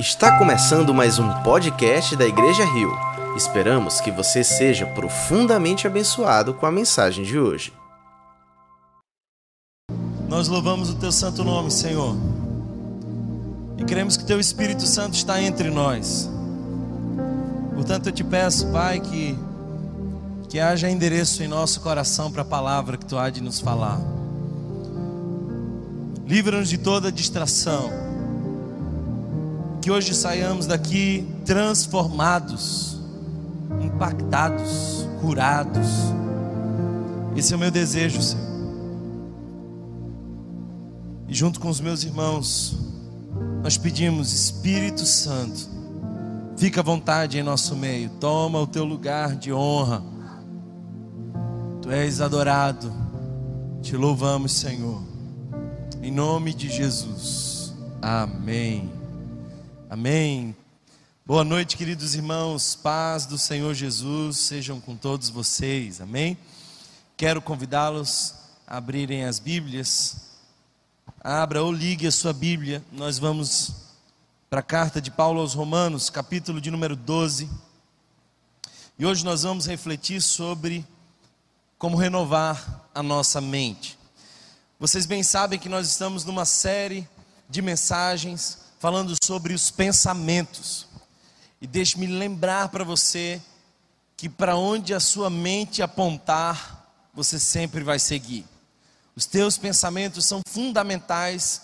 Está começando mais um podcast da Igreja Rio. Esperamos que você seja profundamente abençoado com a mensagem de hoje. Nós louvamos o teu santo nome, Senhor. E queremos que teu Espírito Santo está entre nós. Portanto, eu te peço, Pai, que que haja endereço em nosso coração para a palavra que tu há de nos falar. Livra-nos de toda distração que hoje saiamos daqui transformados, impactados, curados. Esse é o meu desejo, Senhor. E junto com os meus irmãos, nós pedimos, Espírito Santo, fica à vontade em nosso meio, toma o teu lugar de honra. Tu és adorado, te louvamos, Senhor. Em nome de Jesus. Amém. Amém. Boa noite, queridos irmãos. Paz do Senhor Jesus sejam com todos vocês. Amém. Quero convidá-los a abrirem as Bíblias. Abra ou ligue a sua Bíblia. Nós vamos para a carta de Paulo aos Romanos, capítulo de número 12. E hoje nós vamos refletir sobre como renovar a nossa mente. Vocês bem sabem que nós estamos numa série de mensagens falando sobre os pensamentos. E deixe-me lembrar para você que para onde a sua mente apontar, você sempre vai seguir. Os teus pensamentos são fundamentais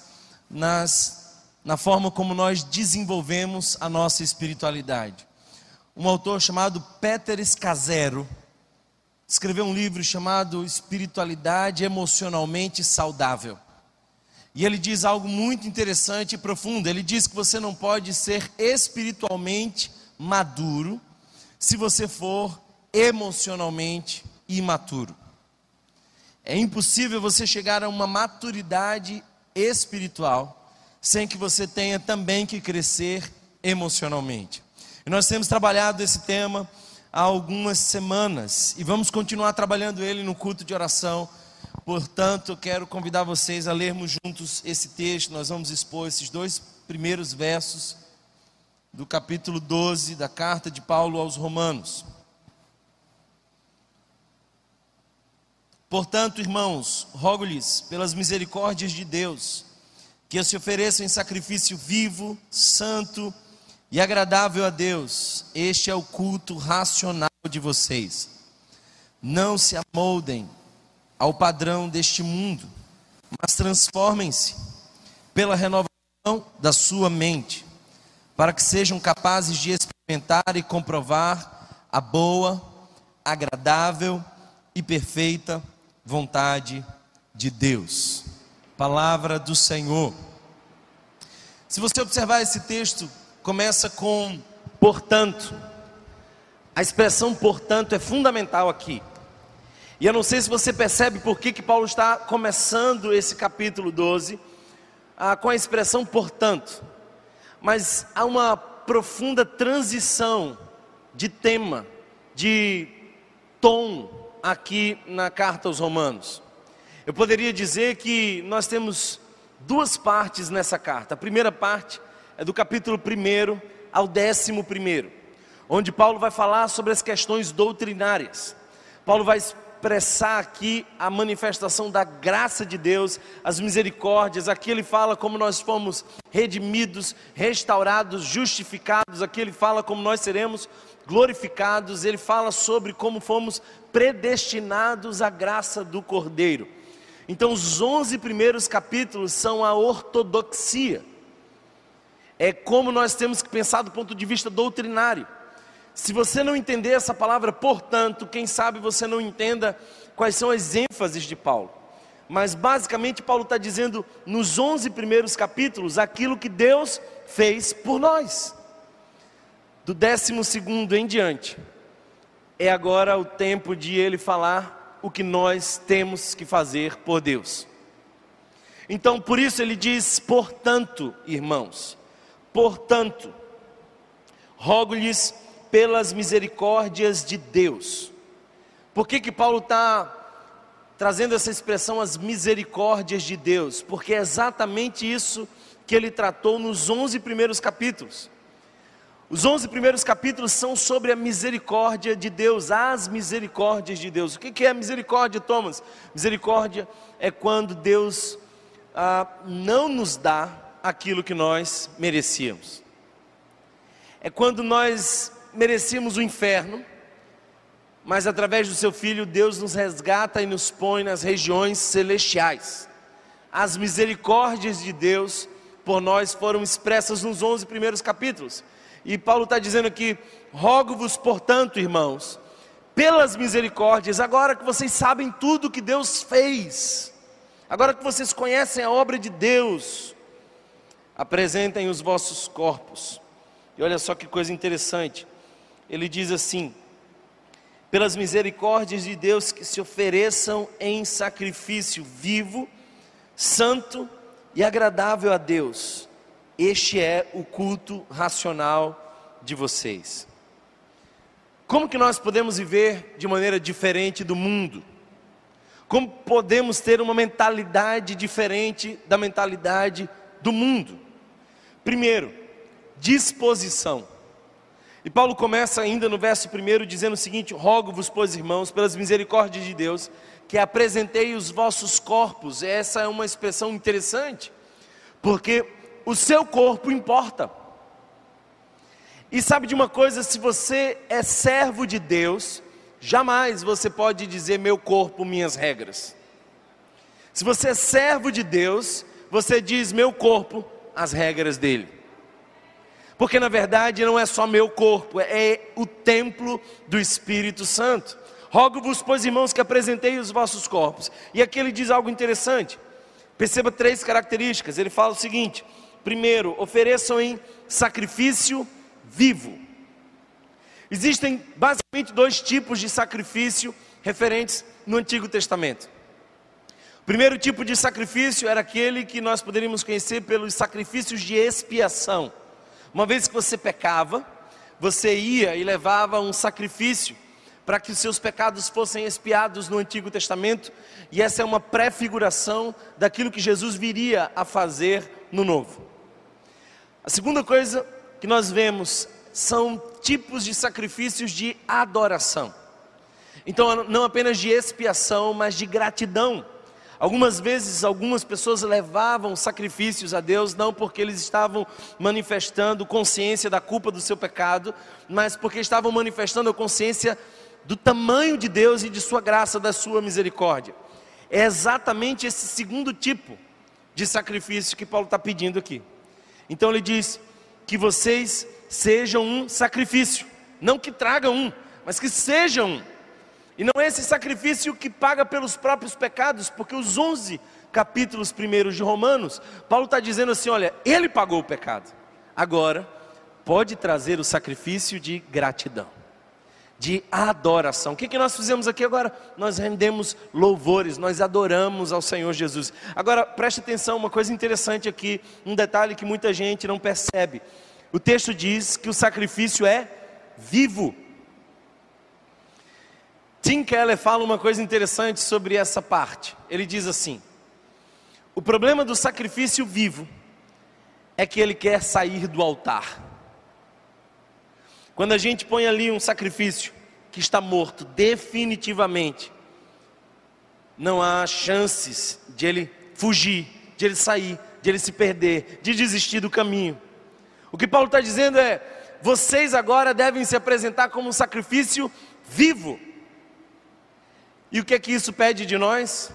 nas, na forma como nós desenvolvemos a nossa espiritualidade. Um autor chamado Peter Escazero escreveu um livro chamado Espiritualidade Emocionalmente Saudável. E ele diz algo muito interessante e profundo. Ele diz que você não pode ser espiritualmente maduro se você for emocionalmente imaturo. É impossível você chegar a uma maturidade espiritual sem que você tenha também que crescer emocionalmente. E nós temos trabalhado esse tema há algumas semanas e vamos continuar trabalhando ele no culto de oração Portanto, quero convidar vocês a lermos juntos esse texto. Nós vamos expor esses dois primeiros versos do capítulo 12 da carta de Paulo aos Romanos. Portanto, irmãos, rogo-lhes pelas misericórdias de Deus, que se ofereçam em sacrifício vivo, santo e agradável a Deus. Este é o culto racional de vocês. Não se amoldem ao padrão deste mundo, mas transformem-se pela renovação da sua mente, para que sejam capazes de experimentar e comprovar a boa, agradável e perfeita vontade de Deus. Palavra do Senhor. Se você observar esse texto, começa com portanto. A expressão portanto é fundamental aqui. E eu não sei se você percebe por que, que Paulo está começando esse capítulo 12 ah, com a expressão portanto, mas há uma profunda transição de tema, de tom aqui na carta aos Romanos. Eu poderia dizer que nós temos duas partes nessa carta. A primeira parte é do capítulo 1 ao 11, onde Paulo vai falar sobre as questões doutrinárias. Paulo vai expressar aqui a manifestação da graça de Deus, as misericórdias. Aqui ele fala como nós fomos redimidos, restaurados, justificados. Aqui ele fala como nós seremos glorificados. Ele fala sobre como fomos predestinados à graça do Cordeiro. Então, os 11 primeiros capítulos são a ortodoxia. É como nós temos que pensar do ponto de vista doutrinário. Se você não entender essa palavra, portanto, quem sabe você não entenda quais são as ênfases de Paulo. Mas basicamente, Paulo está dizendo nos 11 primeiros capítulos aquilo que Deus fez por nós. Do 12 em diante, é agora o tempo de ele falar o que nós temos que fazer por Deus. Então, por isso ele diz: portanto, irmãos, portanto, rogo-lhes pelas misericórdias de Deus. Por que, que Paulo está trazendo essa expressão, as misericórdias de Deus? Porque é exatamente isso que ele tratou nos 11 primeiros capítulos. Os 11 primeiros capítulos são sobre a misericórdia de Deus, as misericórdias de Deus. O que é misericórdia, Thomas? Misericórdia é quando Deus ah, não nos dá aquilo que nós merecíamos. É quando nós merecíamos o inferno, mas através do seu Filho, Deus nos resgata e nos põe nas regiões celestiais. As misericórdias de Deus por nós foram expressas nos 11 primeiros capítulos. E Paulo está dizendo aqui: rogo-vos, portanto, irmãos, pelas misericórdias, agora que vocês sabem tudo que Deus fez, agora que vocês conhecem a obra de Deus, apresentem os vossos corpos. E olha só que coisa interessante, ele diz assim: pelas misericórdias de Deus que se ofereçam em sacrifício vivo, santo e agradável a Deus este é o culto racional de vocês. Como que nós podemos viver de maneira diferente do mundo? Como podemos ter uma mentalidade diferente da mentalidade do mundo? Primeiro, disposição. E Paulo começa ainda no verso 1 dizendo o seguinte: Rogo-vos, pois, irmãos, pelas misericórdias de Deus, que apresentei os vossos corpos. Essa é uma expressão interessante, porque o seu corpo importa. E sabe de uma coisa, se você é servo de Deus, jamais você pode dizer meu corpo, minhas regras. Se você é servo de Deus, você diz meu corpo, as regras dele. Porque na verdade não é só meu corpo, é o templo do Espírito Santo. Rogo-vos, pois irmãos, que apresentei os vossos corpos. E aqui ele diz algo interessante. Perceba três características. Ele fala o seguinte: Primeiro, ofereçam em sacrifício vivo. Existem basicamente dois tipos de sacrifício referentes no Antigo Testamento. O primeiro tipo de sacrifício era aquele que nós poderíamos conhecer pelos sacrifícios de expiação. Uma vez que você pecava, você ia e levava um sacrifício para que os seus pecados fossem expiados no Antigo Testamento, e essa é uma prefiguração daquilo que Jesus viria a fazer no Novo. A segunda coisa que nós vemos são tipos de sacrifícios de adoração. Então, não apenas de expiação, mas de gratidão. Algumas vezes, algumas pessoas levavam sacrifícios a Deus, não porque eles estavam manifestando consciência da culpa do seu pecado, mas porque estavam manifestando a consciência do tamanho de Deus e de Sua graça, da Sua misericórdia. É exatamente esse segundo tipo de sacrifício que Paulo está pedindo aqui. Então ele diz que vocês sejam um sacrifício, não que tragam um, mas que sejam um. E não é esse sacrifício que paga pelos próprios pecados, porque os 11 capítulos primeiros de Romanos, Paulo está dizendo assim: olha, ele pagou o pecado, agora pode trazer o sacrifício de gratidão de adoração. O que, que nós fizemos aqui agora? Nós rendemos louvores, nós adoramos ao Senhor Jesus. Agora, preste atenção, uma coisa interessante aqui, um detalhe que muita gente não percebe. O texto diz que o sacrifício é vivo. Tim Keller fala uma coisa interessante sobre essa parte. Ele diz assim: o problema do sacrifício vivo é que ele quer sair do altar. Quando a gente põe ali um sacrifício que está morto definitivamente, não há chances de ele fugir, de ele sair, de ele se perder, de desistir do caminho. O que Paulo está dizendo é: vocês agora devem se apresentar como um sacrifício vivo. E o que é que isso pede de nós?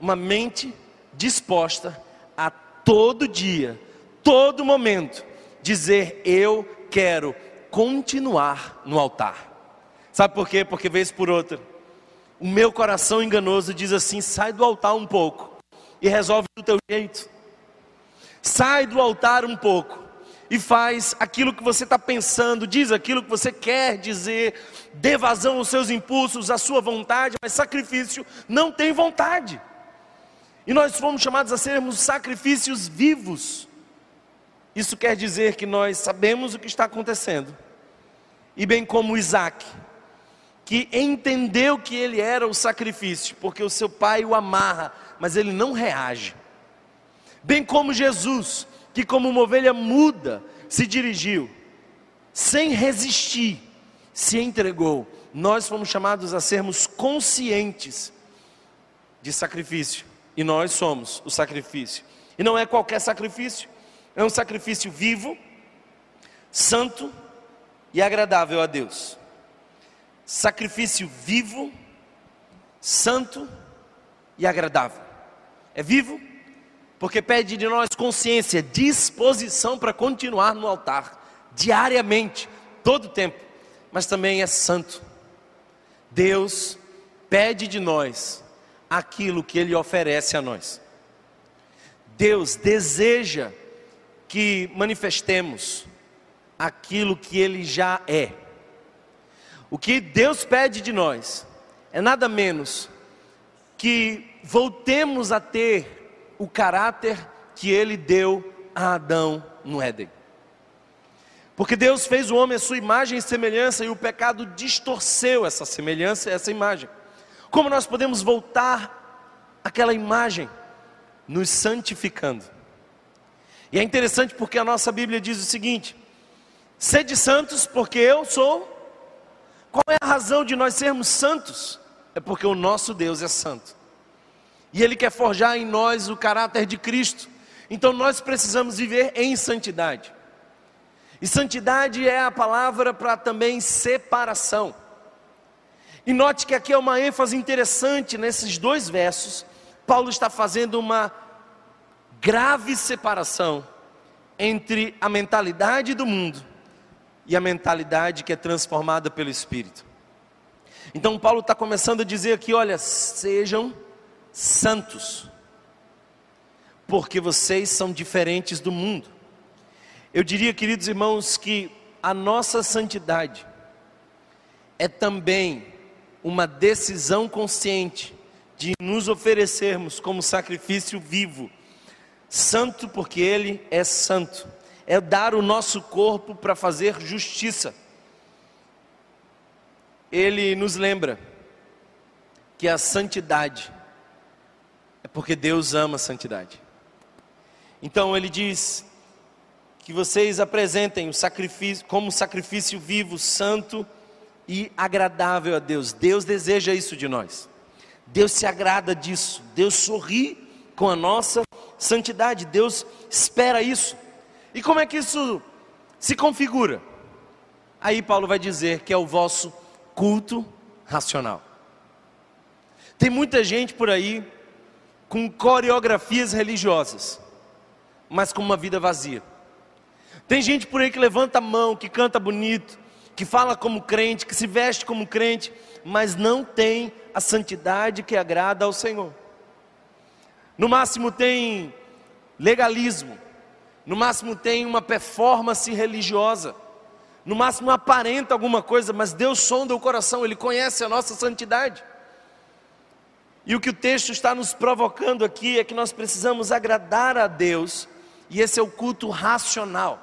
Uma mente disposta a todo dia, todo momento, dizer: Eu quero continuar no altar. Sabe por quê? Porque vez por outra, o meu coração enganoso diz assim: sai do altar um pouco e resolve do teu jeito. Sai do altar um pouco e faz aquilo que você está pensando, diz aquilo que você quer dizer, dê vazão aos seus impulsos, à sua vontade, mas sacrifício não tem vontade. E nós fomos chamados a sermos sacrifícios vivos. Isso quer dizer que nós sabemos o que está acontecendo e bem como Isaac, que entendeu que ele era o sacrifício, porque o seu pai o amarra, mas ele não reage. Bem como Jesus, que, como uma ovelha muda, se dirigiu, sem resistir, se entregou. Nós fomos chamados a sermos conscientes de sacrifício, e nós somos o sacrifício. E não é qualquer sacrifício, é um sacrifício vivo, santo e agradável a Deus. Sacrifício vivo, santo e agradável. É vivo porque pede de nós consciência, disposição para continuar no altar diariamente, todo o tempo, mas também é santo. Deus pede de nós aquilo que ele oferece a nós. Deus deseja que manifestemos aquilo que ele já é. O que Deus pede de nós é nada menos que voltemos a ter o caráter que ele deu a Adão no Éden. Porque Deus fez o homem à sua imagem e semelhança e o pecado distorceu essa semelhança, essa imagem. Como nós podemos voltar àquela imagem? Nos santificando. E é interessante porque a nossa Bíblia diz o seguinte: sede santos, porque eu sou. Qual é a razão de nós sermos santos? É porque o nosso Deus é santo. E Ele quer forjar em nós o caráter de Cristo. Então nós precisamos viver em santidade. E santidade é a palavra para também separação. E note que aqui é uma ênfase interessante nesses dois versos. Paulo está fazendo uma grave separação entre a mentalidade do mundo e a mentalidade que é transformada pelo Espírito. Então, Paulo está começando a dizer aqui: olha, sejam santos, porque vocês são diferentes do mundo. Eu diria, queridos irmãos, que a nossa santidade é também uma decisão consciente de nos oferecermos como sacrifício vivo, santo porque Ele é santo, é dar o nosso corpo para fazer justiça. Ele nos lembra que a santidade é porque Deus ama a santidade. Então ele diz que vocês apresentem o sacrifício como sacrifício vivo, santo e agradável a Deus. Deus deseja isso de nós. Deus se agrada disso. Deus sorri com a nossa santidade. Deus espera isso. E como é que isso se configura? Aí Paulo vai dizer que é o vosso culto racional. Tem muita gente por aí com coreografias religiosas, mas com uma vida vazia. Tem gente por aí que levanta a mão, que canta bonito, que fala como crente, que se veste como crente, mas não tem a santidade que agrada ao Senhor. No máximo tem legalismo, no máximo tem uma performance religiosa, no máximo aparenta alguma coisa, mas Deus sonda o coração, Ele conhece a nossa santidade. E o que o texto está nos provocando aqui é que nós precisamos agradar a Deus, e esse é o culto racional.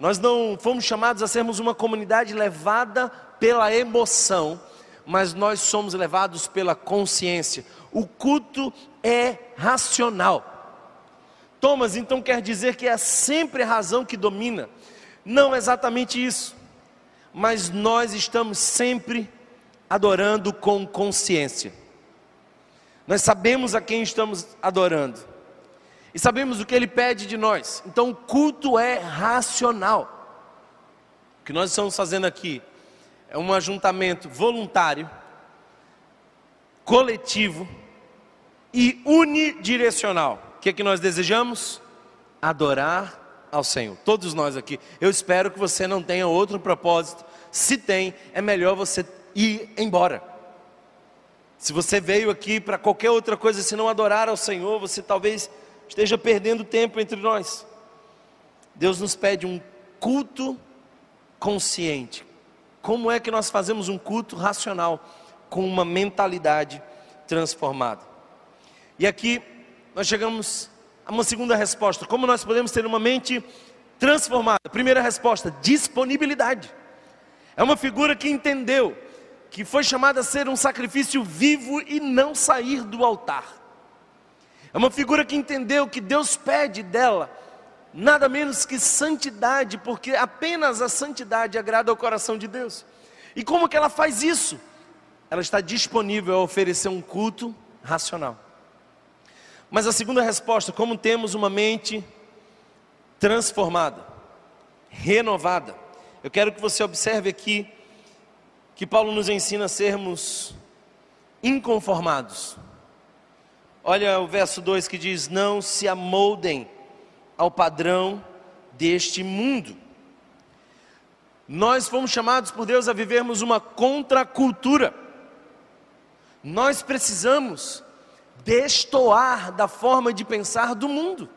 Nós não fomos chamados a sermos uma comunidade levada pela emoção, mas nós somos levados pela consciência. O culto é racional. Thomas então quer dizer que é sempre a razão que domina. Não exatamente isso, mas nós estamos sempre adorando com consciência. Nós sabemos a quem estamos adorando e sabemos o que ele pede de nós. Então o culto é racional. O que nós estamos fazendo aqui é um ajuntamento voluntário, coletivo e unidirecional. O que é que nós desejamos? Adorar ao Senhor. Todos nós aqui. Eu espero que você não tenha outro propósito. Se tem, é melhor você ir embora. Se você veio aqui para qualquer outra coisa, se não adorar ao Senhor, você talvez esteja perdendo tempo entre nós. Deus nos pede um culto consciente. Como é que nós fazemos um culto racional com uma mentalidade transformada? E aqui nós chegamos a uma segunda resposta: como nós podemos ter uma mente transformada? Primeira resposta: disponibilidade. É uma figura que entendeu que foi chamada a ser um sacrifício vivo e não sair do altar. É uma figura que entendeu que Deus pede dela nada menos que santidade, porque apenas a santidade agrada ao coração de Deus. E como que ela faz isso? Ela está disponível a oferecer um culto racional. Mas a segunda resposta, como temos uma mente transformada, renovada. Eu quero que você observe aqui que Paulo nos ensina a sermos inconformados. Olha o verso 2 que diz: Não se amoldem ao padrão deste mundo. Nós fomos chamados por Deus a vivermos uma contracultura. Nós precisamos destoar da forma de pensar do mundo.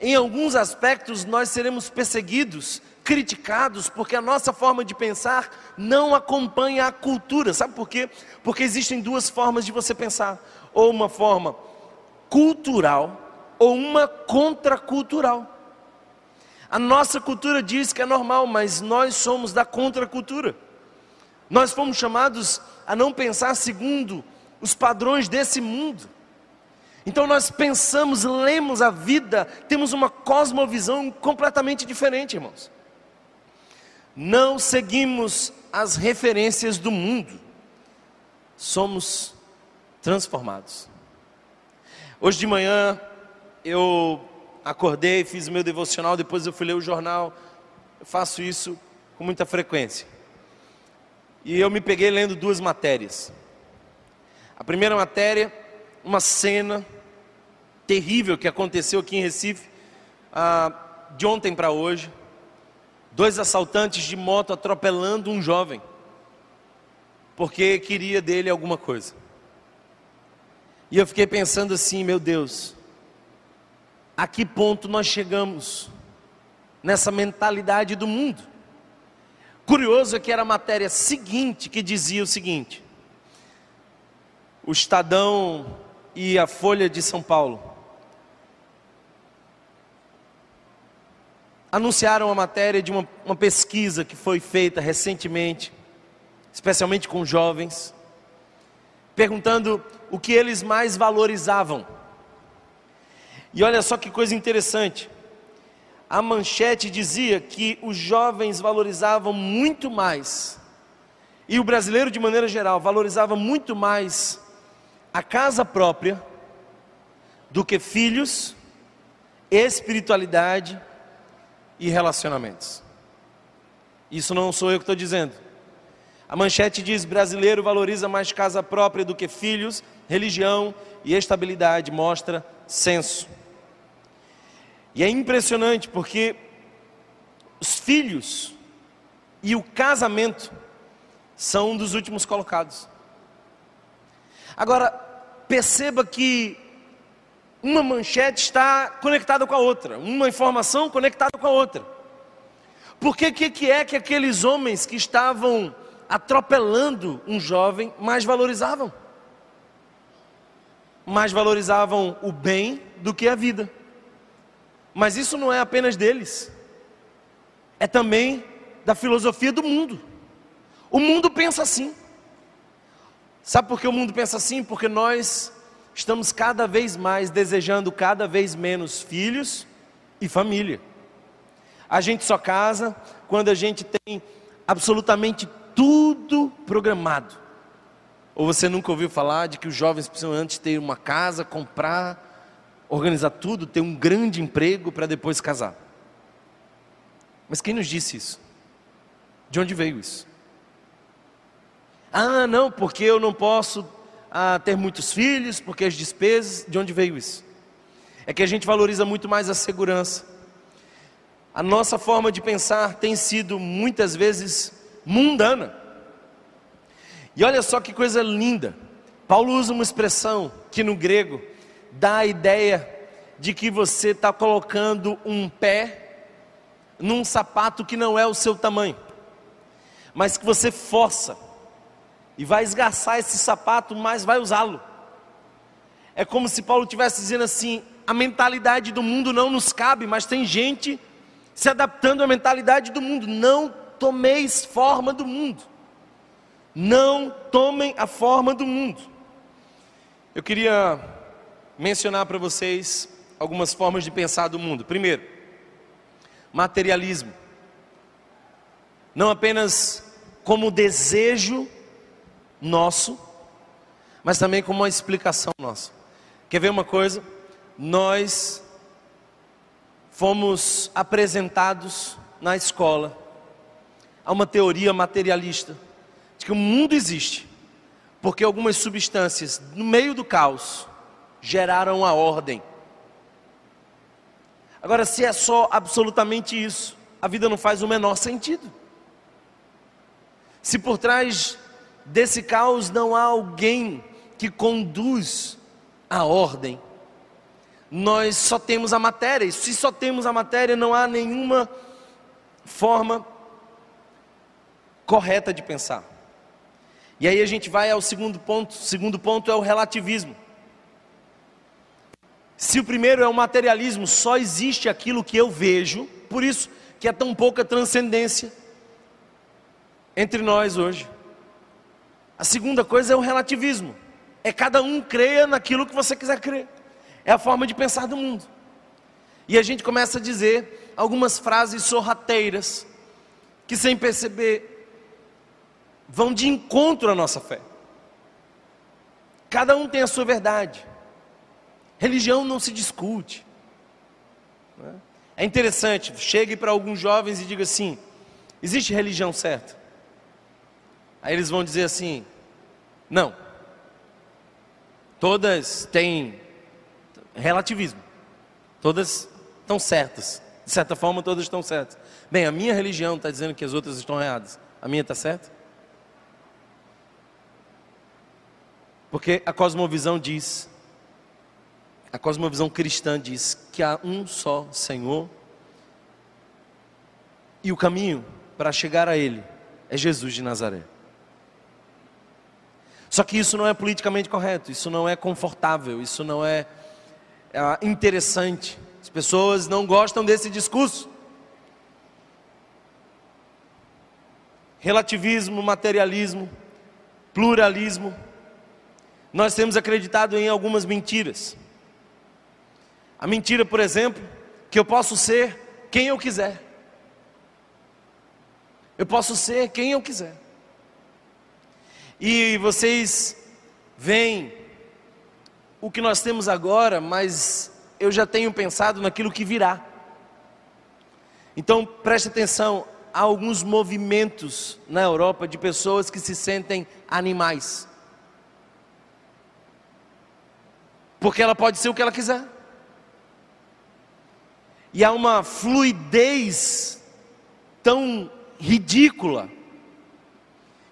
Em alguns aspectos, nós seremos perseguidos, criticados, porque a nossa forma de pensar não acompanha a cultura. Sabe por quê? Porque existem duas formas de você pensar: ou uma forma cultural, ou uma contracultural. A nossa cultura diz que é normal, mas nós somos da contracultura. Nós fomos chamados a não pensar segundo os padrões desse mundo. Então nós pensamos, lemos a vida, temos uma cosmovisão completamente diferente, irmãos. Não seguimos as referências do mundo, somos transformados. Hoje de manhã eu acordei, fiz o meu devocional, depois eu fui ler o jornal. Eu faço isso com muita frequência. E eu me peguei lendo duas matérias. A primeira matéria, uma cena terrível que aconteceu aqui em Recife, ah, de ontem para hoje. Dois assaltantes de moto atropelando um jovem, porque queria dele alguma coisa. E eu fiquei pensando assim, meu Deus, a que ponto nós chegamos nessa mentalidade do mundo? Curioso é que era a matéria seguinte que dizia o seguinte: o Estadão e a Folha de São Paulo anunciaram a matéria de uma, uma pesquisa que foi feita recentemente, especialmente com jovens, perguntando o que eles mais valorizavam. E olha só que coisa interessante. A manchete dizia que os jovens valorizavam muito mais, e o brasileiro de maneira geral valorizava muito mais a casa própria do que filhos, espiritualidade e relacionamentos. Isso não sou eu que estou dizendo. A manchete diz: brasileiro valoriza mais casa própria do que filhos, religião e estabilidade, mostra censo. E é impressionante porque os filhos e o casamento são um dos últimos colocados. Agora, perceba que uma manchete está conectada com a outra, uma informação conectada com a outra. Porque que, que é que aqueles homens que estavam atropelando um jovem mais valorizavam? Mais valorizavam o bem do que a vida. Mas isso não é apenas deles, é também da filosofia do mundo. O mundo pensa assim. Sabe por que o mundo pensa assim? Porque nós estamos cada vez mais desejando cada vez menos filhos e família. A gente só casa quando a gente tem absolutamente tudo programado. Ou você nunca ouviu falar de que os jovens precisam antes ter uma casa, comprar, organizar tudo, ter um grande emprego para depois casar? Mas quem nos disse isso? De onde veio isso? Ah, não, porque eu não posso ah, ter muitos filhos, porque as despesas. De onde veio isso? É que a gente valoriza muito mais a segurança. A nossa forma de pensar tem sido muitas vezes mundana. E olha só que coisa linda. Paulo usa uma expressão que no grego dá a ideia de que você está colocando um pé num sapato que não é o seu tamanho, mas que você força e vai esgarçar esse sapato, mas vai usá-lo. É como se Paulo estivesse dizendo assim: a mentalidade do mundo não nos cabe, mas tem gente se adaptando à mentalidade do mundo. Não tomeis forma do mundo. Não tomem a forma do mundo. Eu queria mencionar para vocês algumas formas de pensar do mundo. Primeiro, materialismo. Não apenas como desejo nosso, mas também como uma explicação nossa. Quer ver uma coisa? Nós fomos apresentados na escola a uma teoria materialista de que o mundo existe porque algumas substâncias no meio do caos geraram a ordem. Agora, se é só absolutamente isso, a vida não faz o menor sentido. Se por trás desse caos não há alguém que conduz a ordem, nós só temos a matéria, e se só temos a matéria, não há nenhuma forma correta de pensar. E aí a gente vai ao segundo ponto, o segundo ponto é o relativismo. Se o primeiro é o materialismo, só existe aquilo que eu vejo, por isso que é tão pouca transcendência entre nós hoje. A segunda coisa é o relativismo. É cada um creia naquilo que você quiser crer. É a forma de pensar do mundo. E a gente começa a dizer algumas frases sorrateiras que sem perceber vão de encontro à nossa fé. Cada um tem a sua verdade. Religião não se discute. É interessante, chegue para alguns jovens e diga assim: existe religião certa? Aí eles vão dizer assim: não. Todas têm relativismo. Todas estão certas. De certa forma, todas estão certas. Bem, a minha religião está dizendo que as outras estão erradas. A minha está certa? Porque a cosmovisão diz a cosmovisão cristã diz que há um só Senhor e o caminho para chegar a Ele é Jesus de Nazaré. Só que isso não é politicamente correto, isso não é confortável, isso não é, é interessante. As pessoas não gostam desse discurso. Relativismo, materialismo, pluralismo. Nós temos acreditado em algumas mentiras. A mentira, por exemplo, que eu posso ser quem eu quiser. Eu posso ser quem eu quiser. E vocês veem o que nós temos agora, mas eu já tenho pensado naquilo que virá. Então preste atenção, há alguns movimentos na Europa de pessoas que se sentem animais. Porque ela pode ser o que ela quiser e há uma fluidez tão ridícula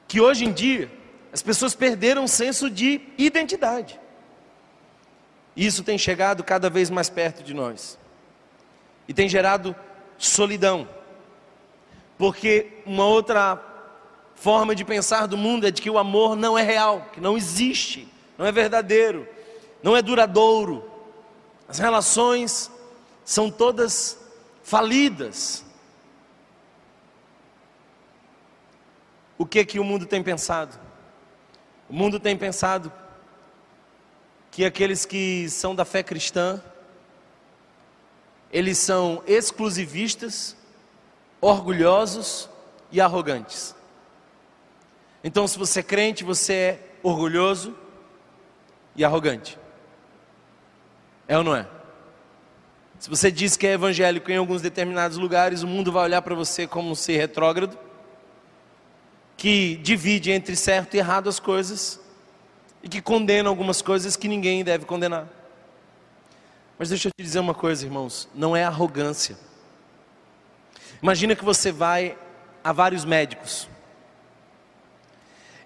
que hoje em dia as pessoas perderam o senso de identidade. Isso tem chegado cada vez mais perto de nós e tem gerado solidão, porque uma outra forma de pensar do mundo é de que o amor não é real, que não existe, não é verdadeiro, não é duradouro. As relações são todas falidas. O que que o mundo tem pensado? O mundo tem pensado que aqueles que são da fé cristã, eles são exclusivistas, orgulhosos e arrogantes. Então, se você é crente, você é orgulhoso e arrogante. É ou não é? Se você diz que é evangélico em alguns determinados lugares, o mundo vai olhar para você como um ser retrógrado, que divide entre certo e errado as coisas, e que condena algumas coisas que ninguém deve condenar. Mas deixa eu te dizer uma coisa, irmãos: não é arrogância. Imagina que você vai a vários médicos,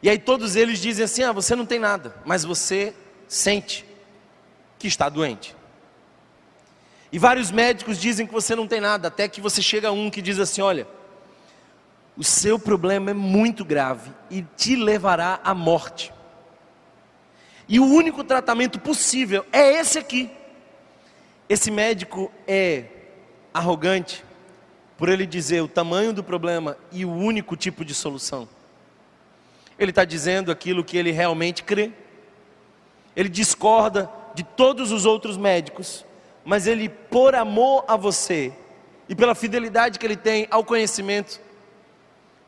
e aí todos eles dizem assim: ah, você não tem nada, mas você sente que está doente. E vários médicos dizem que você não tem nada, até que você chega a um que diz assim: olha, o seu problema é muito grave e te levará à morte. E o único tratamento possível é esse aqui. Esse médico é arrogante por ele dizer o tamanho do problema e o único tipo de solução. Ele está dizendo aquilo que ele realmente crê. Ele discorda de todos os outros médicos mas ele, por amor a você e pela fidelidade que ele tem ao conhecimento,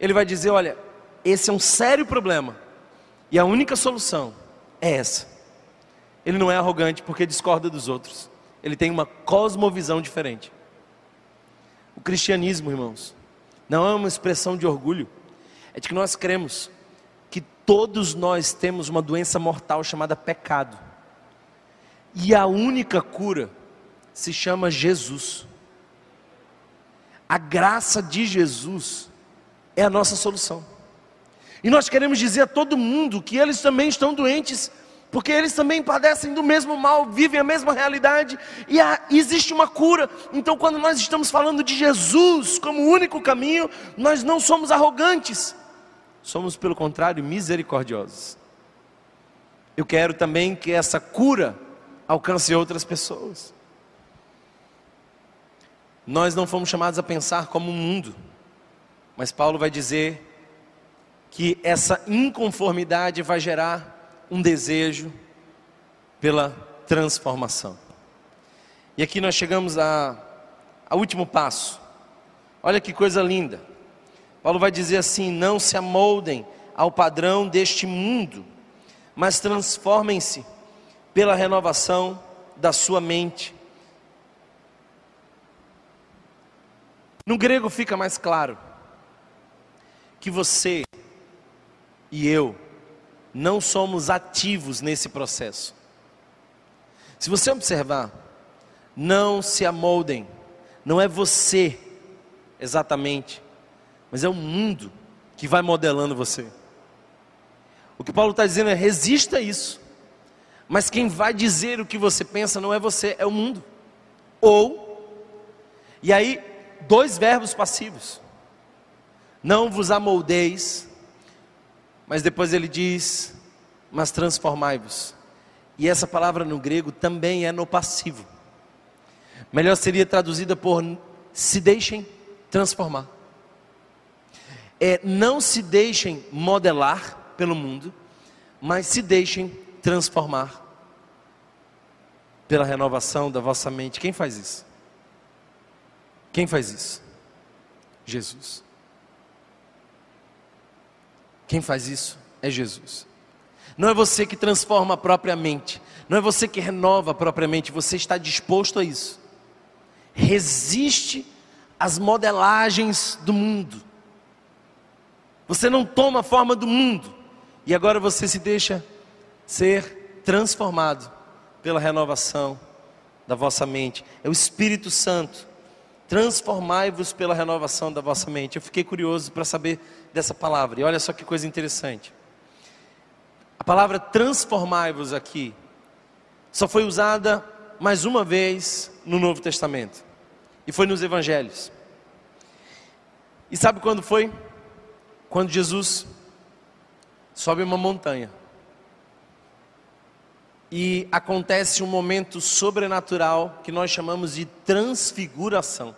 ele vai dizer: olha, esse é um sério problema, e a única solução é essa. Ele não é arrogante porque discorda dos outros, ele tem uma cosmovisão diferente. O cristianismo, irmãos, não é uma expressão de orgulho, é de que nós cremos que todos nós temos uma doença mortal chamada pecado, e a única cura se chama Jesus. A graça de Jesus é a nossa solução. E nós queremos dizer a todo mundo que eles também estão doentes, porque eles também padecem do mesmo mal, vivem a mesma realidade, e há, existe uma cura. Então, quando nós estamos falando de Jesus como o único caminho, nós não somos arrogantes, somos, pelo contrário, misericordiosos. Eu quero também que essa cura alcance outras pessoas. Nós não fomos chamados a pensar como o mundo, mas Paulo vai dizer que essa inconformidade vai gerar um desejo pela transformação. E aqui nós chegamos a, ao último passo. Olha que coisa linda. Paulo vai dizer assim: não se amoldem ao padrão deste mundo, mas transformem-se pela renovação da sua mente. No grego fica mais claro que você e eu não somos ativos nesse processo. Se você observar, não se amoldem, não é você exatamente, mas é o mundo que vai modelando você. O que Paulo está dizendo é: resista a isso, mas quem vai dizer o que você pensa não é você, é o mundo. Ou, e aí, dois verbos passivos: não vos amoldeis mas depois ele diz: Mas transformai-vos. E essa palavra no grego também é no passivo. Melhor seria traduzida por se deixem transformar. É não se deixem modelar pelo mundo, mas se deixem transformar pela renovação da vossa mente. Quem faz isso? Quem faz isso? Jesus. Quem faz isso é Jesus. Não é você que transforma propriamente, não é você que renova propriamente, você está disposto a isso. Resiste às modelagens do mundo. Você não toma a forma do mundo e agora você se deixa ser transformado pela renovação da vossa mente. É o Espírito Santo. Transformai-vos pela renovação da vossa mente. Eu fiquei curioso para saber dessa palavra. E olha só que coisa interessante. A palavra transformai-vos aqui só foi usada mais uma vez no Novo Testamento. E foi nos evangelhos. E sabe quando foi? Quando Jesus sobe uma montanha. E acontece um momento sobrenatural que nós chamamos de transfiguração.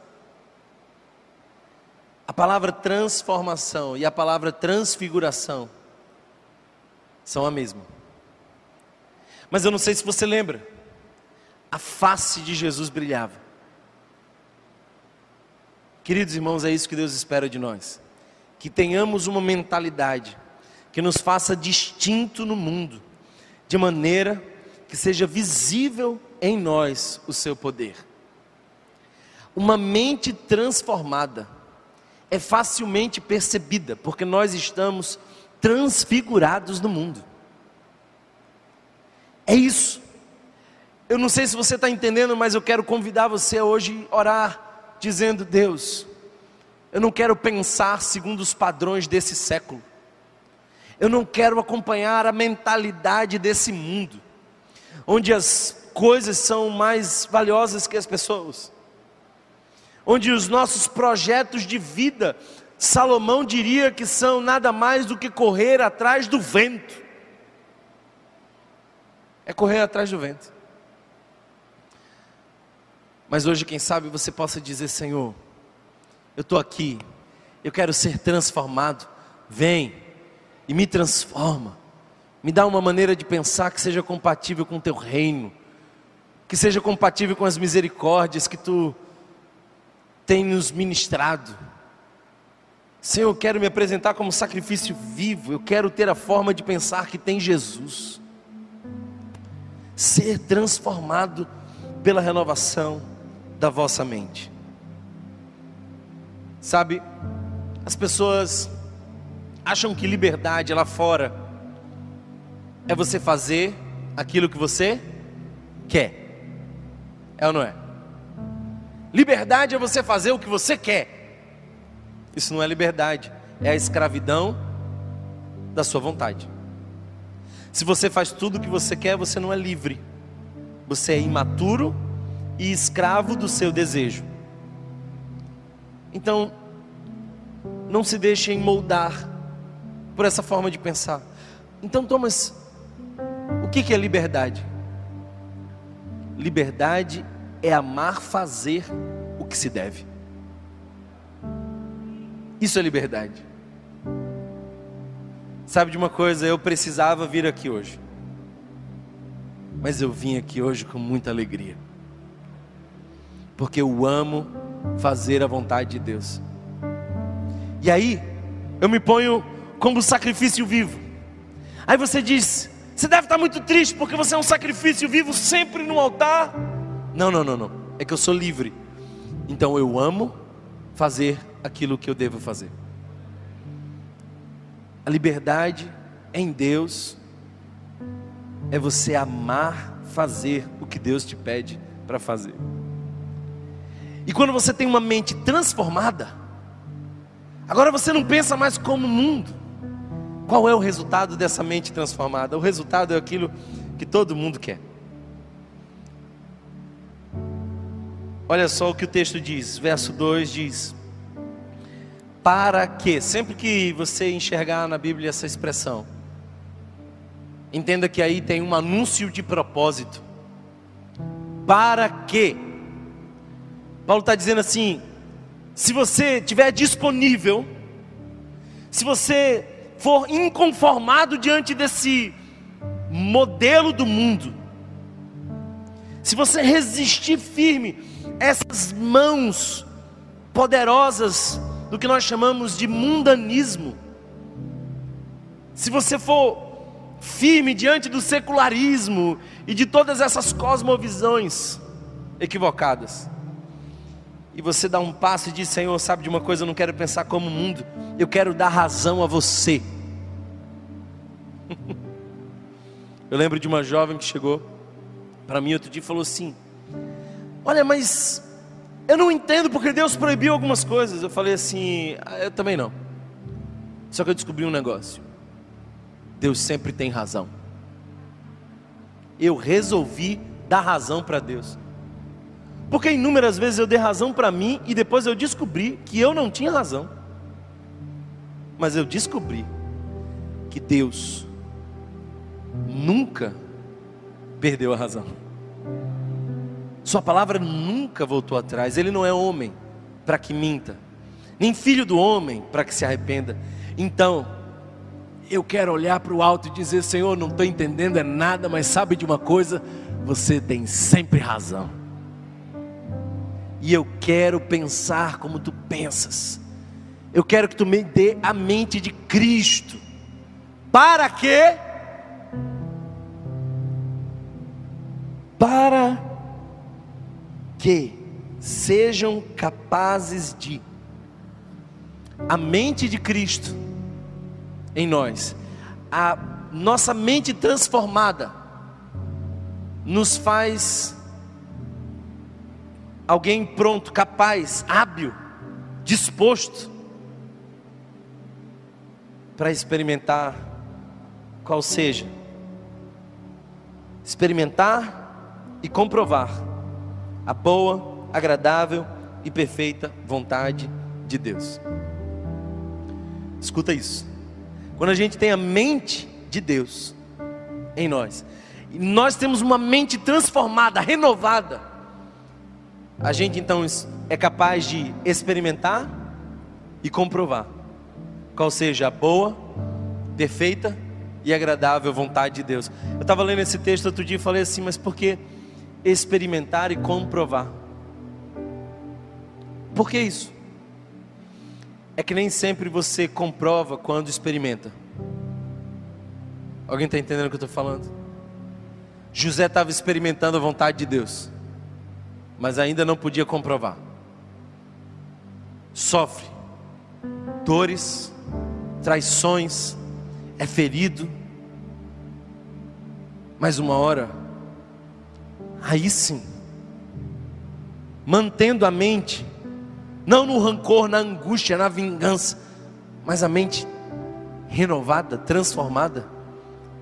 A palavra transformação e a palavra transfiguração são a mesma. Mas eu não sei se você lembra, a face de Jesus brilhava. Queridos irmãos, é isso que Deus espera de nós. Que tenhamos uma mentalidade que nos faça distinto no mundo, de maneira que seja visível em nós o seu poder. Uma mente transformada é facilmente percebida, porque nós estamos transfigurados no mundo. É isso. Eu não sei se você está entendendo, mas eu quero convidar você hoje a orar, dizendo: Deus, eu não quero pensar segundo os padrões desse século, eu não quero acompanhar a mentalidade desse mundo, onde as coisas são mais valiosas que as pessoas onde os nossos projetos de vida, Salomão diria que são nada mais do que correr atrás do vento. É correr atrás do vento. Mas hoje, quem sabe, você possa dizer: Senhor, eu estou aqui, eu quero ser transformado. Vem e me transforma. Me dá uma maneira de pensar que seja compatível com o teu reino que seja compatível com as misericórdias que tu tem nos ministrado. Senhor, eu quero me apresentar como sacrifício vivo, eu quero ter a forma de pensar que tem Jesus. Ser transformado pela renovação da vossa mente. Sabe, as pessoas acham que liberdade lá fora é você fazer aquilo que você quer. É ou não é? Liberdade é você fazer o que você quer. Isso não é liberdade, é a escravidão da sua vontade. Se você faz tudo o que você quer, você não é livre. Você é imaturo e escravo do seu desejo. Então, não se deixem moldar por essa forma de pensar. Então, Thomas, o que é liberdade? Liberdade é amar fazer o que se deve. Isso é liberdade. Sabe de uma coisa, eu precisava vir aqui hoje. Mas eu vim aqui hoje com muita alegria. Porque eu amo fazer a vontade de Deus. E aí, eu me ponho como sacrifício vivo. Aí você diz: você deve estar muito triste porque você é um sacrifício vivo sempre no altar. Não, não, não, não. É que eu sou livre. Então eu amo fazer aquilo que eu devo fazer. A liberdade em Deus é você amar fazer o que Deus te pede para fazer. E quando você tem uma mente transformada, agora você não pensa mais como o mundo. Qual é o resultado dessa mente transformada? O resultado é aquilo que todo mundo quer. Olha só o que o texto diz, verso 2 diz: Para que, sempre que você enxergar na Bíblia essa expressão, entenda que aí tem um anúncio de propósito. Para que, Paulo está dizendo assim: se você tiver disponível, se você for inconformado diante desse modelo do mundo, se você resistir firme essas mãos poderosas do que nós chamamos de mundanismo, se você for firme diante do secularismo e de todas essas cosmovisões equivocadas, e você dá um passo e diz: Senhor, sabe de uma coisa, eu não quero pensar como o mundo, eu quero dar razão a você. eu lembro de uma jovem que chegou para mim outro dia e falou assim: Olha, mas eu não entendo porque Deus proibiu algumas coisas. Eu falei assim: ah, Eu também não. Só que eu descobri um negócio: Deus sempre tem razão. Eu resolvi dar razão para Deus. Porque inúmeras vezes eu dei razão para mim e depois eu descobri que eu não tinha razão. Mas eu descobri que Deus nunca perdeu a razão. Sua palavra nunca voltou atrás. Ele não é homem para que minta, nem filho do homem para que se arrependa. Então, eu quero olhar para o alto e dizer: Senhor, não estou entendendo é nada, mas sabe de uma coisa? Você tem sempre razão e eu quero pensar como tu pensas. Eu quero que tu me dê a mente de Cristo. Para quê? Para que sejam capazes de. A mente de Cristo em nós, a nossa mente transformada nos faz alguém pronto, capaz, hábil, disposto para experimentar qual seja. Experimentar e comprovar a boa, agradável e perfeita vontade de Deus. Escuta isso. Quando a gente tem a mente de Deus em nós, e nós temos uma mente transformada, renovada, a gente então é capaz de experimentar e comprovar qual seja a boa, perfeita e agradável vontade de Deus. Eu estava lendo esse texto outro dia e falei assim, mas por que experimentar e comprovar. Por que isso? É que nem sempre você comprova quando experimenta. Alguém está entendendo o que eu estou falando? José estava experimentando a vontade de Deus, mas ainda não podia comprovar. Sofre dores, traições, é ferido, mas uma hora, aí sim, mantendo a mente, não no rancor, na angústia, na vingança, mas a mente renovada, transformada.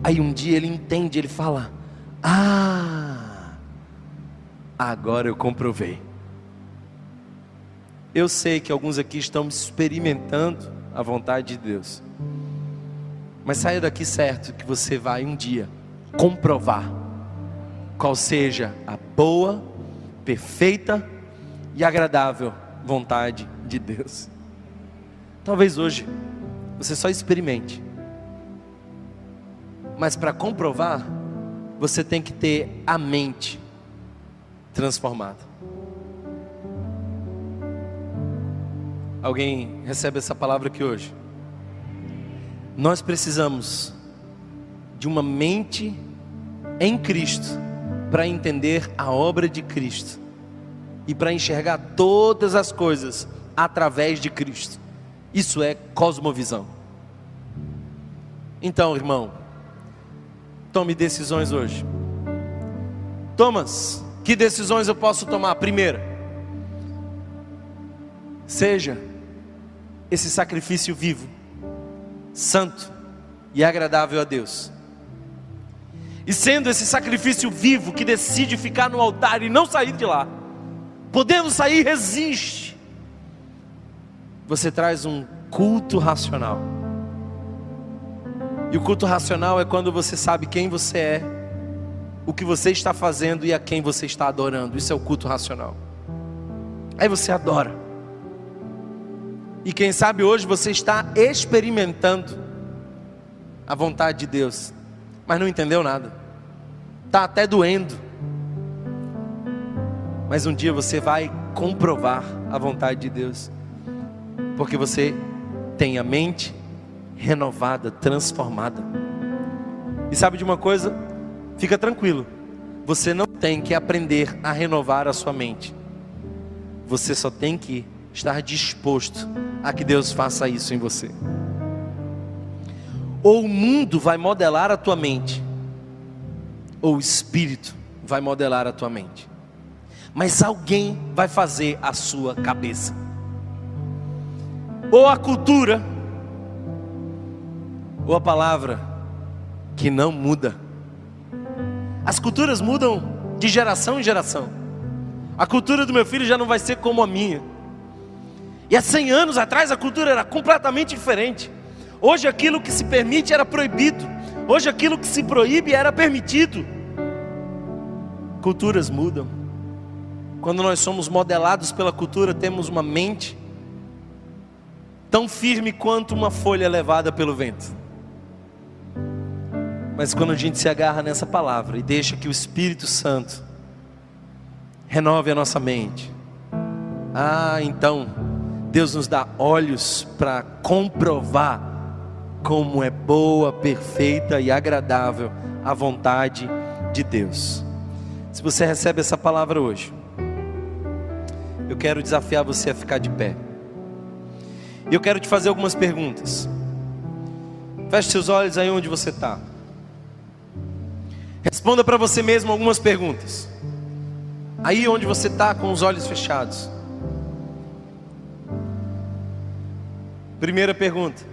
Aí um dia ele entende, ele fala: Ah, agora eu comprovei. Eu sei que alguns aqui estão experimentando a vontade de Deus, mas saia daqui certo que você vai um dia comprovar qual seja a boa, perfeita e agradável vontade de Deus. Talvez hoje você só experimente, mas para comprovar, você tem que ter a mente transformada. Alguém recebe essa palavra aqui hoje? Nós precisamos de uma mente em Cristo para entender a obra de Cristo e para enxergar todas as coisas através de Cristo. Isso é cosmovisão. Então, irmão, tome decisões hoje. Thomas, que decisões eu posso tomar? Primeira, seja esse sacrifício vivo, santo e agradável a Deus. E sendo esse sacrifício vivo que decide ficar no altar e não sair de lá, podendo sair, resiste. Você traz um culto racional. E o culto racional é quando você sabe quem você é, o que você está fazendo e a quem você está adorando. Isso é o culto racional. Aí você adora. E quem sabe hoje você está experimentando a vontade de Deus, mas não entendeu nada, está até doendo. Mas um dia você vai comprovar a vontade de Deus, porque você tem a mente renovada, transformada. E sabe de uma coisa? Fica tranquilo, você não tem que aprender a renovar a sua mente, você só tem que estar disposto a que Deus faça isso em você. Ou o mundo vai modelar a tua mente, ou o Espírito vai modelar a tua mente. Mas alguém vai fazer a sua cabeça. Ou a cultura, ou a palavra que não muda. As culturas mudam de geração em geração. A cultura do meu filho já não vai ser como a minha. E há 100 anos atrás a cultura era completamente diferente. Hoje aquilo que se permite era proibido. Hoje aquilo que se proíbe era permitido. Culturas mudam. Quando nós somos modelados pela cultura, temos uma mente tão firme quanto uma folha levada pelo vento. Mas quando a gente se agarra nessa palavra e deixa que o Espírito Santo renove a nossa mente, ah, então Deus nos dá olhos para comprovar como é boa, perfeita e agradável a vontade de Deus. Se você recebe essa palavra hoje, eu quero desafiar você a ficar de pé. E eu quero te fazer algumas perguntas. Feche seus olhos aí onde você está. Responda para você mesmo algumas perguntas. Aí onde você está com os olhos fechados. Primeira pergunta: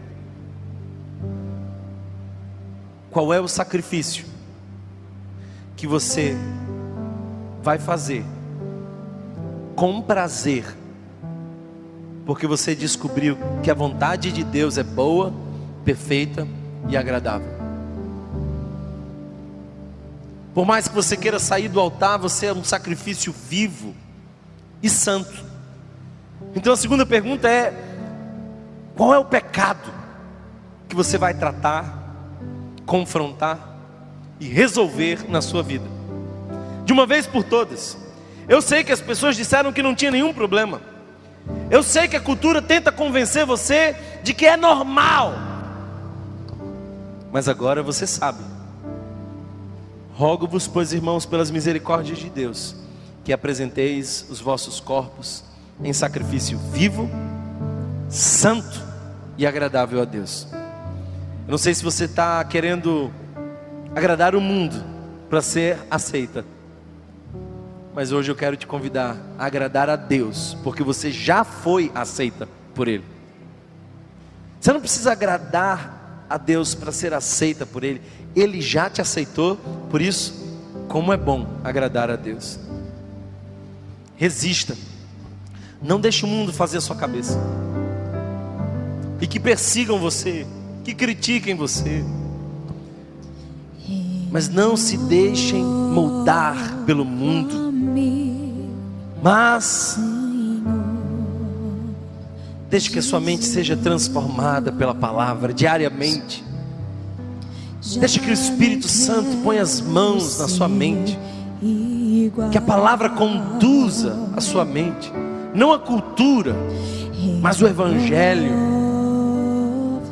Qual é o sacrifício que você vai fazer com prazer, porque você descobriu que a vontade de Deus é boa, perfeita e agradável? Por mais que você queira sair do altar, você é um sacrifício vivo e santo. Então a segunda pergunta é: qual é o pecado que você vai tratar, confrontar e resolver na sua vida? de uma vez por todas. Eu sei que as pessoas disseram que não tinha nenhum problema. Eu sei que a cultura tenta convencer você de que é normal. Mas agora você sabe. Rogo-vos, pois, irmãos, pelas misericórdias de Deus, que apresenteis os vossos corpos em sacrifício vivo, santo e agradável a Deus. Eu não sei se você está querendo agradar o mundo para ser aceita, mas hoje eu quero te convidar a agradar a Deus, porque você já foi aceita por Ele. Você não precisa agradar a Deus para ser aceita por Ele, Ele já te aceitou, por isso, como é bom agradar a Deus. Resista, não deixe o mundo fazer a sua cabeça, e que persigam você, que critiquem você, mas não se deixem moldar pelo mundo mas deixe que a sua mente seja transformada pela palavra diariamente. Deixe que o Espírito Santo ponha as mãos na sua mente. Que a palavra conduza a sua mente, não a cultura, mas o evangelho.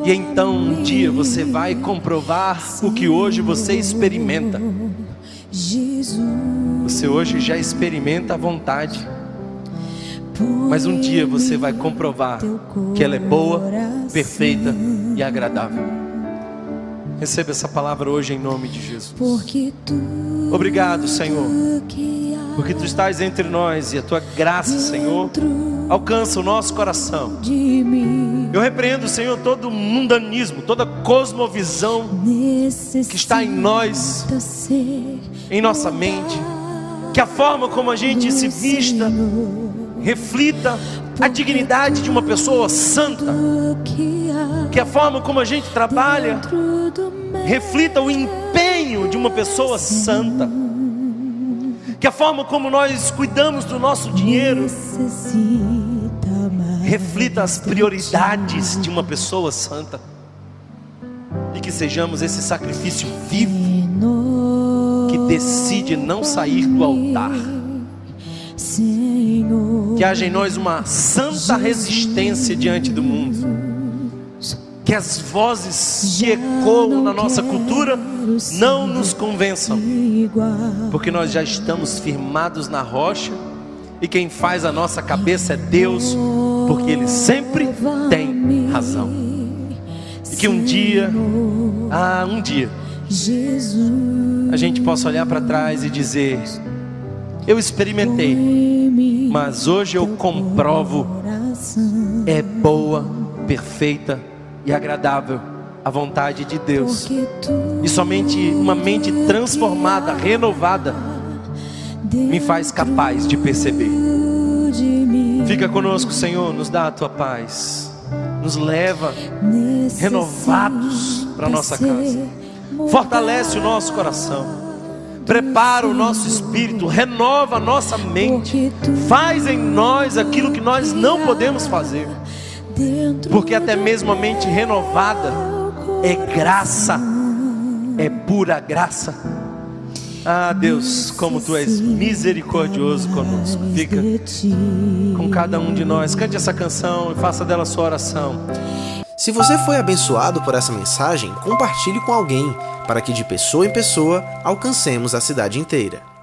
E então um dia você vai comprovar o que hoje você experimenta. Você hoje já experimenta a vontade, mas um dia você vai comprovar que ela é boa, perfeita e agradável. Receba essa palavra hoje em nome de Jesus. Obrigado, Senhor, porque tu estás entre nós e a tua graça, Senhor, alcança o nosso coração. Eu repreendo, Senhor, todo mundanismo, toda cosmovisão que está em nós, em nossa mente, que a forma como a gente se vista reflita a dignidade de uma pessoa santa, que a forma como a gente trabalha reflita o empenho de uma pessoa santa, que a forma como nós cuidamos do nosso dinheiro reflita as prioridades de uma pessoa santa, e que sejamos esse sacrifício vivo que decide não sair do altar. Que haja em nós uma santa resistência diante do mundo. Que as vozes que ecoam na nossa cultura não nos convençam, porque nós já estamos firmados na rocha e quem faz a nossa cabeça é Deus, porque Ele sempre tem razão. E que um dia, ah, um dia, a gente possa olhar para trás e dizer: Eu experimentei, mas hoje eu comprovo, é boa, perfeita e agradável a vontade de Deus. E somente uma mente transformada, renovada, me faz capaz de perceber. Fica conosco, Senhor, nos dá a tua paz, nos leva renovados para nossa casa. Fortalece o nosso coração, prepara o nosso espírito, renova a nossa mente, faz em nós aquilo que nós não podemos fazer, porque até mesmo a mente renovada é graça, é pura graça. Ah, Deus, como tu és misericordioso conosco. Fica com cada um de nós. Cante essa canção e faça dela sua oração. Se você foi abençoado por essa mensagem, compartilhe com alguém, para que de pessoa em pessoa alcancemos a cidade inteira.